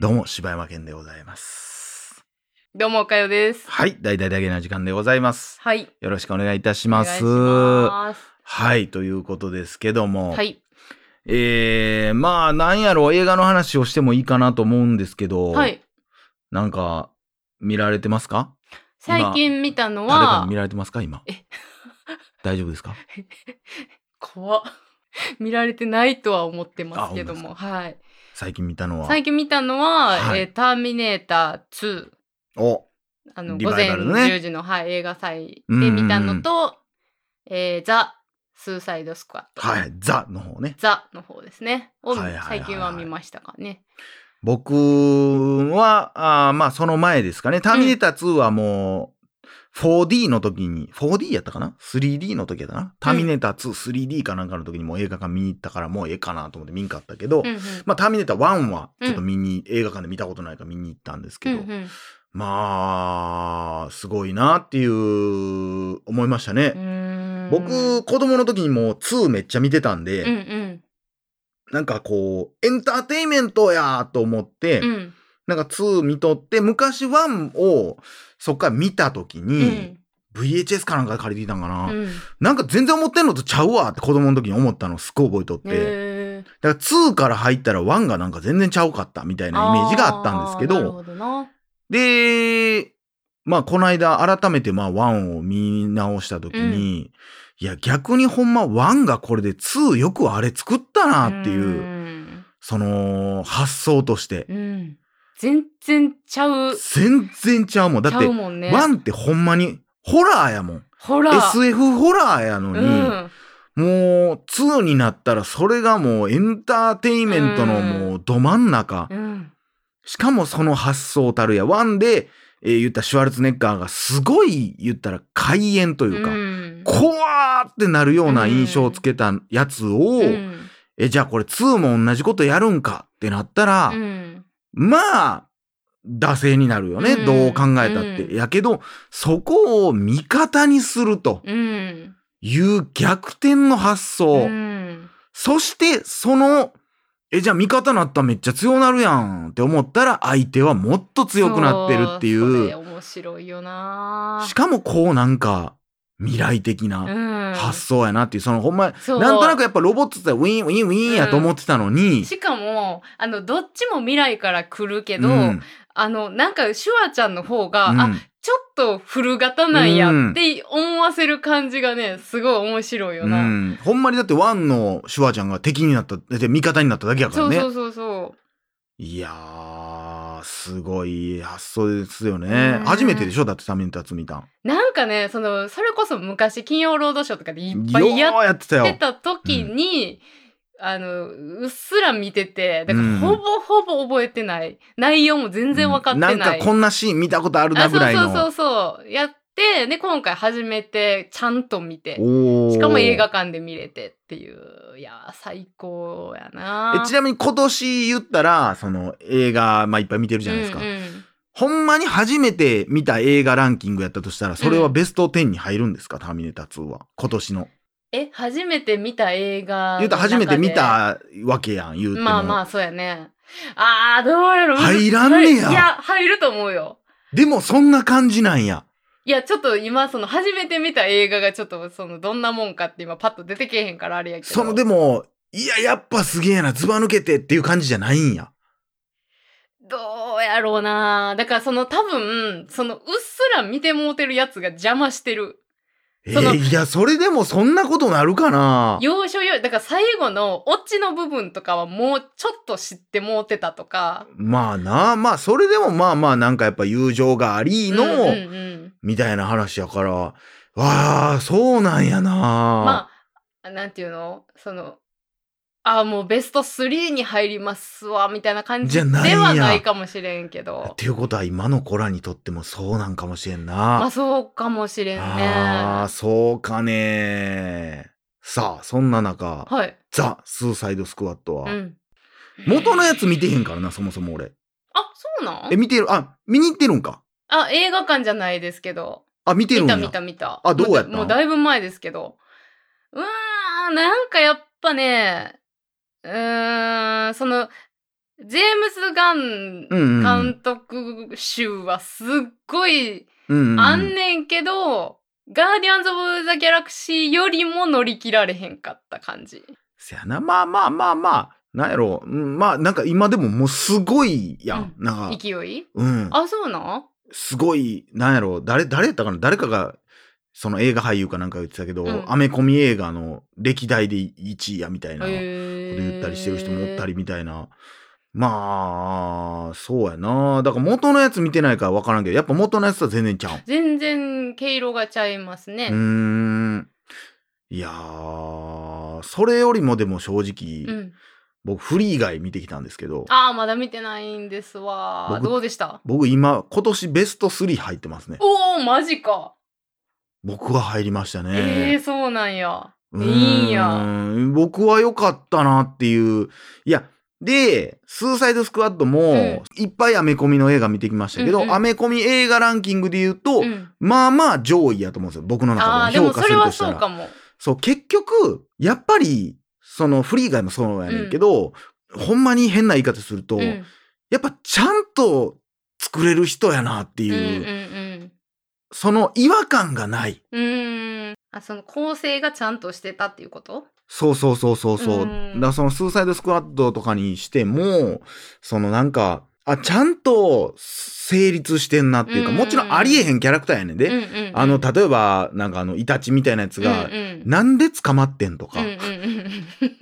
どうも、柴山健でございます。どうも、おかよです。はい、大々だけな時間でございます。はい。よろしくお願いいたします。ます。はい、ということですけども、はい。えー、まあ、なんやろ、映画の話をしてもいいかなと思うんですけど、はい。なんか、見られてますか？最近見たのは誰かに見、られてますか？今え。大丈夫ですか？怖っ 見られてないとは思ってますけども、はい。最近見たのは？最近見たのは、はいえーターミネーター2。お、あの、リ午前バイバルのね10時の、はい、映画祭で見たのと、えーザ・スーサイド・スクワット。はい、ザの方ね。ザの方ですね。をはいはいはいはい最近は見ましたかね。僕は、あーまあ、その前ですかね。ターミネーター2はもう、4D の時に、4D やったかな ?3D の時やったかな、ターミネーター2、3D かなんかの時にもう映画館見に行ったからもうええかなと思って見んかったけど、うんうん。まあ、ターミネーター1はちょっと見に、映画館で見たことないから見に行ったんですけど、うんうん。まあ、すごいなっていう、思いましたね。僕、子供の時にもう2めっちゃ見てたんで、うんうん。なんかこう、エンターテインメントやと思って、うんなんか2見とって、昔1をそっから見た時うに、ん VHS かなんかで借りていたんかな、うん。なんか全然思ってんのとちゃうわって子供の時に思ったのすっごい覚えとって。だから2から入ったら1がなんか全然ちゃうかったみたいなイメージがあったんですけど、ほどな。で、まあこの間改めてまあ1を見直した時に、いや逆にほんま1がこれで2よくあれ作ったなっていう、ん。その発想として。うん全然ちゃう。全然ちゃうもん。だってちゃうもんね。1ってほんまにホラーやもん。ほら SF ホラーやのに、うん。もう2になったらそれがもうエンターテインメントのもうど真ん中。うん。しかもその発想たるや。1で、えー言ったシュワルツェネッガーがすごい言ったら怪演というか、うん。怖ーってなるような印象をつけたやつを、うん。え、じゃあこれ2も同じことやるんかってなったら、うんまあ、惰性になるよね。うんどう考えたって。うんやけど、そこを味方にするとうんいう逆転の発想。うんそして、その、え、じゃあ味方なったらめっちゃ強なるやんって思ったら、相手はもっと強くなってるってい。そうそれ面白いよなしかもこうなんか、未来的うなん。発想やなっていう、そのほんま、なんとなくやっぱロボットってウィンウィンウィンやと思ってたのに、しかもあのどっちも未来から来るけど、うん。あのなんかシュワちゃんの方が、うん。あちょっと古型なんやって思わせる感じがねすごい面白いような。ん、ほんまにだってワンのシュワちゃんが敵になった、で味方になっただけやからね。そうそうそうそいやー、すごい発想ですよねう。ん初めてでしょ？だってターミネーター2見たん。う。なんかねそのそれこそ昔金曜ロードショーとかでいっぱいやってた時に、あのうっすら見ててだかうんらほぼほぼ覚えてない、内容も全然分かってない。うんなんかこんなシーン見たことあるなぐらいの。あそうそうそうそうやってで今回初めてちゃんと見てしかも映画館で見れてっていう。いやー最高やなえちなみに今年言ったら、その映画、まあいっぱい見てるじゃないですか。うんうん。ほんまに初めて見た映画ランキングやったとしたら、それはベスト10に入るんですか、ターミネーター2は。今年の。え初めて見た映画の言うたら初めて見中たわけやん、言うてまあまあそうやね。あーどうやろ入らんねや。いや入ると思うよ。でもそんな感じなんや。いやちょっと今その初めて見た映画がちょっとそのどんなもんかって今パッと出てけえへんからあれやけど。そのでも、いや、やっぱすげえな、ずば抜けてっていう感じじゃないんや。どうやろうな。だからその多分そのうっすら見てもうてるやつが邪魔してるえそのーいや、それでもそんなことなるかな？要所要だから最後のオチの部分とかはもうちょっと知ってもうてたとか。まあな、まあそれでもまあまあなんかやっぱ友情がありの、うんうんうん。みたいな話やから、わあ、そうなんやな。まあなんていうの？そのあもうベスト3に入りますわみたいな感じではないかもしれんけどっていうことは今の子らにとってもそうなんかもしれんな。まあそうかもしれんねああ、そうかね。さあ、そんな中、はいザ・スーサイド・スクワットは、うん元のやつ見てへんからな、そもそも俺。あそうなん？え、見てる、あ、見に行ってるんか。あ映画館じゃないですけどあ、見てるんや。見た見た見た。あどうやったもうだもうだいぶ前ですけど。うーん、なんかやっぱね、うーん、その、ジェームズ・ガンうんうん。監督集はすっごいうんうん、あんねんけど、ガーディアンズ・オブ・ザ・ギャラクシーよりも乗り切られへんかった感じ。せやな。まあまあまあまあ。なんやろうんまあなんか今でももうすごいやん。なんか、勢い？うん。あ、そうなん？すごい、なんやろ誰、誰やったかな誰かが、その映画俳優かなんか言ってたけど、うんアメコミ映画の歴代で1位やみたいなことへ言ったりしてる人もおったりみたいな。まあ、そうやな。だから元のやつ見てないから分からんけど、やっぱ元のやつとは全然ちゃう。全然毛色がちゃいますね。うーん。いやー、それよりもでも正直、うん。僕フリー以外見てきたんですけど、ああ、まだ見てないんですわ。僕どうでした？僕今、今年ベスト3入ってますね。おお、マジか。僕は入りましたえね。えー、そうなんや。いいんや。僕は良かったなっていう。いや、で、スーサイドスクワットも、いっぱいアメコミの映画見てきましたけど、うんうんアメコミ映画ランキングで言うと、うん、まあまあ上位やと思うんですよ。僕の中でも評価するとしたら。そうかも。そう、結局、やっぱり、そのフリー以外もそうやねんけど、ほんまに変な言い方すると、うんやっぱちゃんと作れる人やなっていう、うんうんその違和感がない。うん。あ、その構成がちゃんとしてたっていうこと？そうそうそうそうそう。うん。だからそのスーサイドスクワットとかにしても、そのなんか、あ、ちゃんと成立してんなっていうか、うん。もちろんありえへんキャラクターやねんで。うんうんうん。あの、例えば、なんかあの、イタチみたいなやつが、うんうん。なんで捕まってんとか、うんうんうん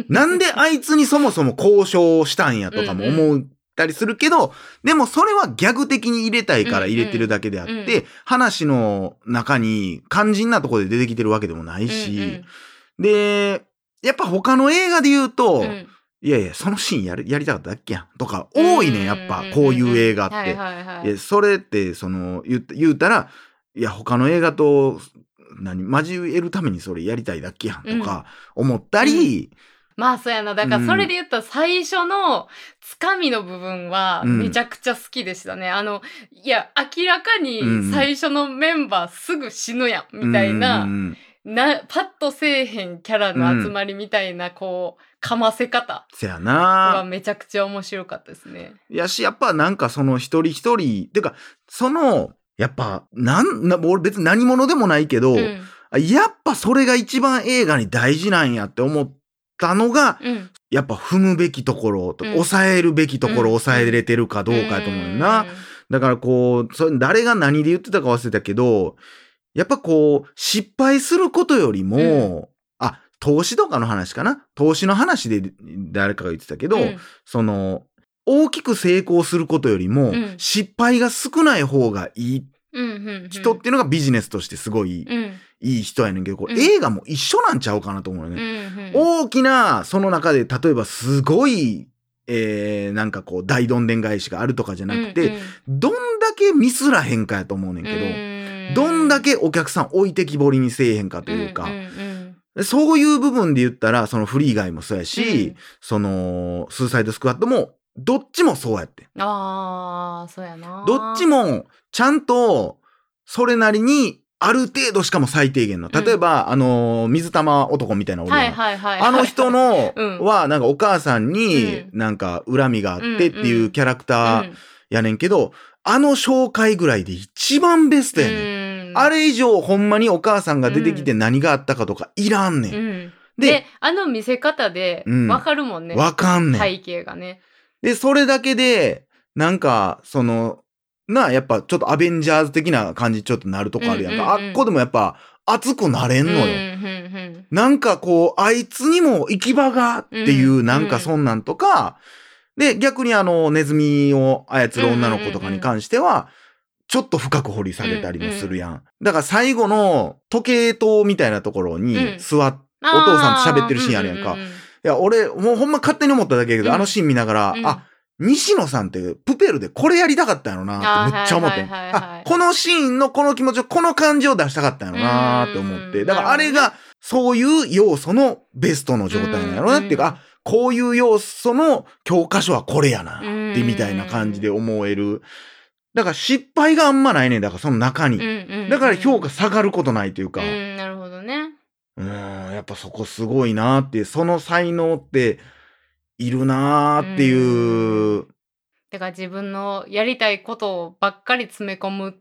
なんであいつにそもそも交渉したんやとかも思ったりするけど、でもそれはギャグ的に入れたいから入れてるだけであって、うん。うん話の中に肝心なところで出てきてるわけでもないし、で、やっぱ他の映画で言うと、うん。うんいやいや、そのシーンやるやりたかっただっけやんとか多いねん、やっぱ、こういう映画って。はいはいはいい。やそれって、その、言う言うたら、いや、他の映画と、何、交えるためにそれやりたいだっけやんとか思ったり、まあそうやな。だからそれで言ったら最初のつかみの部分はうんめちゃくちゃ好きでしたね。あの、いや、明らかにうん最初のメンバーすぐ死ぬやん、みたいな、うんうんうんな、パッとせえへんキャラの集まりみたいな、こう、かませ方せやはな。めちゃくちゃ面白かったですね。やし、やっぱなんかその一人一人、てか、その、やっぱ、なん、な、俺別に何者でもないけど、やっぱそれが一番映画に大事なんやって思ったのが、うん。やっぱ踏むべきところと、うん。抑えるべきところ、うん。抑えれてるかどうかやと思うな。だからこう、それ誰が何で言ってたか忘れたけど、やっぱこう、失敗することよりも、あ、投資とかの話かな？投資の話で誰かが言ってたけど、うん。その、大きく成功することよりも、うん。失敗が少ない方がいいうんうんうん。人っていうのがビジネスとしてすごい、うんいい人やねんけど、これうん。映画も一緒なんちゃうかなと思うようんね。うん。大きな、その中で、例えばすごい、えー、なんかこう、大どんでん返しがあるとかじゃなくて、どんだけミスらへんかやと思うねんけど、どんだけお客さん置いてきぼりにせえへんかというか、んんそういう部分で言ったら、そのフリー以外もそうやし、うん。その、スーサイドスクワットも、どっちもそうやって。うん。ああそうやなどっちも、ちゃんと、それなりに、ある程度しかも最低限の。例えば、あの、水玉男みたいな俺はいはいはいあの人の うんは、なんかお母さんにうなんか恨みがあってってうんいううんキャラクターやねんけど、あの紹介ぐらいで一番ベストやねん。あれれ以上ほんまにお母さんが出てきて何があったかとかいらんねん。うんでで、あの見せ方でうんわかるもんね。わかんねん。背景がね。で、それだけで、なんか、その、な、やっぱちょっとアベンジャーズ的な感じちょっとなるとこあるやんか。うんうんうんあっこでもやっぱ熱くなれんのよ。うんうんなんかこう、あいつにも行き場がっていう、うんなんかそんなんとか、で、逆にあの、ネズミを操る女の子とかに関しては、ちょっと深く掘り下げたりもするやん。だから最後の時計塔みたいなところにうん。座っ、うんお父さんと喋ってるシーンあるやんか。ううういや、俺、もうほんま勝手に思っただけやけど、うん。あのシーン見ながら、うん。あ、西野さんってプペルでこれやりたかったんやろなってめっちゃ思ってん。あはいはいはいはいあ、このシーンのこの気持ちを、この感じを出したかったんやろなって思って。うんだからあれが、そういう要素のベストの状態なんやろなっていうか、うんあ、こういう要素の教科書はこれやなうんってみたいな感じで思える。だから失敗があんまないねんだからその中に。だから評価下がることないというか。うん、なるほどね。うん、やっぱそこすごいなって、その才能って、いるなーっていう。だから自分のやりたいことばっかり詰め込む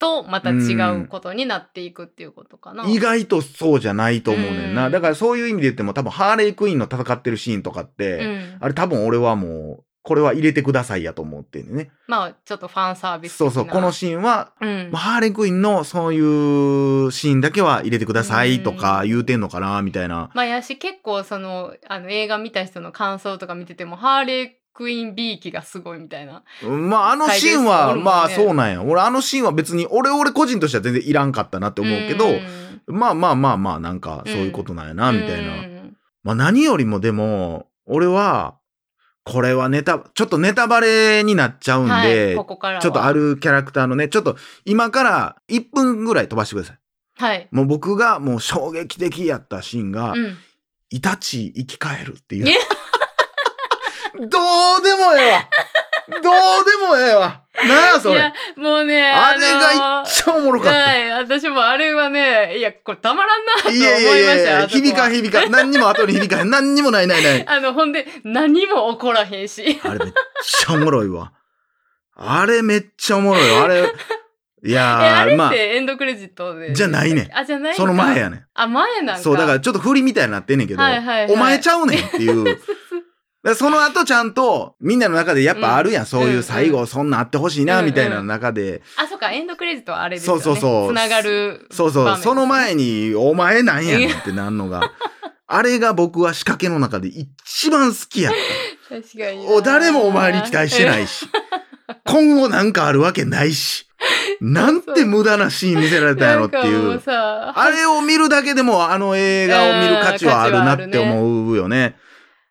とまた違うことになっていくっていうことかな。意外とそうじゃないと思うねんな。うんだからそういう意味で言っても多分ハーレークイーンの戦ってるシーンとかって、うん、あれ多分俺はもう、これは入れてくださいやと思ってんね。まあちょっとファンサービスそうそう、このシーンは、うんまあハーレークイーンのそういうシーンだけは入れてくださいとか言うてんのかな、みたいな。まあやし結構そのあの映画見た人の感想とか見ててもハーレークイーン B 機がすごいみたいな。まああのシーンは、ねまあそうなんや。俺あのシーンは別に、俺俺個人としては全然いらんかったなって思うけど、んまあまあまあまあなんかそういうことなんやな、みたいな。うんまあ何よりもでも、俺は、これはネタ、ちょっとネタバレになっちゃうんで、はい、ここからはちょっとあるキャラクターのね、ちょっと今から1分ぐらい飛ばしてください。はい。もう僕がもう衝撃的やったシーンが、うん。イタチ生き返るっていうえ。どうでもええわどうでもええわなあそれいや、もうね、あれが一番おもろかった。はい、私もあれはね、いや、これたまらんなと思いいまやいやいやい。や、響かん響かん。何にも後に響かへん。何にもないないない。あの、ほんで、何も起こらへんし。あれめっちゃおもろいわ。あれめっちゃおもろいわ。あれ、いえ、やー、まああれっ、てエンドクレジットで。じゃないねんあ、じゃないその前やねん。あ、前なんか。そう、だからちょっと振りみたいになってんねんけど、はいはいはいお前ちゃうねんっていう。その後ちゃんと、みんなの中でやっぱあるやん。そういう最後、そんなあってほしいな、うんみたいな中で。あ、そっか、エンドクレジットはあれですよね。そうそうそうつながる。そうそう、その前に、お前なんやねんってなんのが。あれが僕は仕掛けの中で一番好きやった。確かに誰もお前に期待してないし。今後なんかあるわけないし。なんて無駄なシーン見せられたんやろっていう。さ、あれを見るだけでもあの映画を見る価値はあるなって思うよね。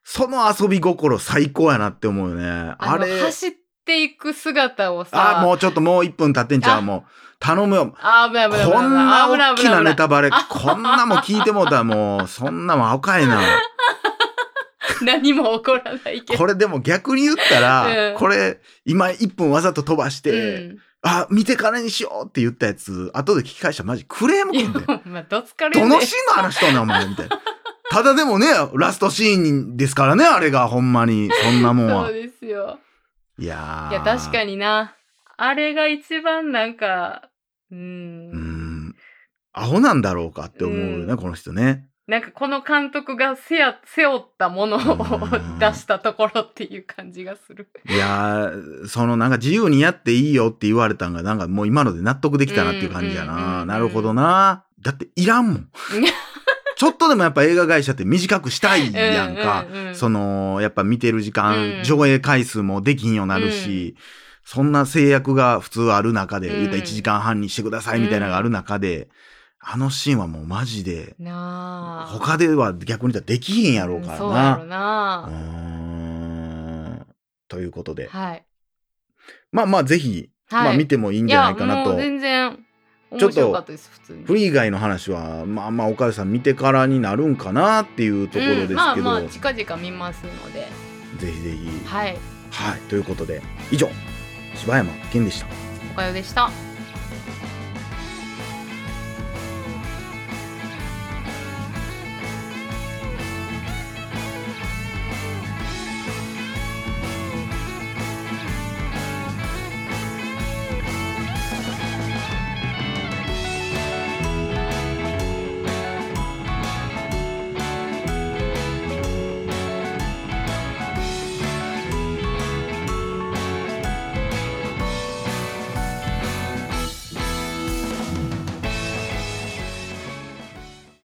その遊び心最高やなって思うよね。あれ。走っていく姿をさ、あ、もうちょっともう1分経ってんちゃう？もう。頼むよ。あ、危ない危ない。こんな大きなネタバレ、あこんなもん聞いてもうたらもう、そんなもん赤いな。何も起こらないけど。これでも逆に言ったら、うんこれ今1分わざと飛ばして、うんあ、見てからにしようって言ったやつ、後で聞き返したらマジクレームくんだよ。まあ、どつかれどのシーンの話しとんねん、お前、みたいな。ただでもね、ラストシーンですからね、あれが、ほんまに。そんなもんはそう。ですよ。いやー。いや、確かにな。あれが一番なんか、う。うんん。アホなんだろうかって思うよね、うんこの人ね。なんかこの監督がせや背負ったものをうん出したところっていう感じがする。いやー、そのなんか自由にやっていいよって言われたんが、なんかもう今ので納得できたなっていう感じやな。なるほどな。だっていらんもん。ちょっとでもやっぱ映画会社って短くしたいやんか。うんうんうんその、やっぱ見てる時間、うん上映回数もできんようになるし、そんな制約が普通ある中で、うん言ったら1時間半にしてくださいみたいなのがある中で、あのシーンはもうマジで。他では逆に言ったらできひんやろうからうんそうやろな。う。ん。ということで。はい。まあまあぜひ、はい。まあ見てもいいんいじゃないかなと。全然ちょっと。フリー以外の話は、まあまあ岡田さん見てからになるんかなっていうところですけど、うんまあまあ近々見ますので。ぜひぜひ。はい。はい。ということで、以上、柴山健でした。おかよでした。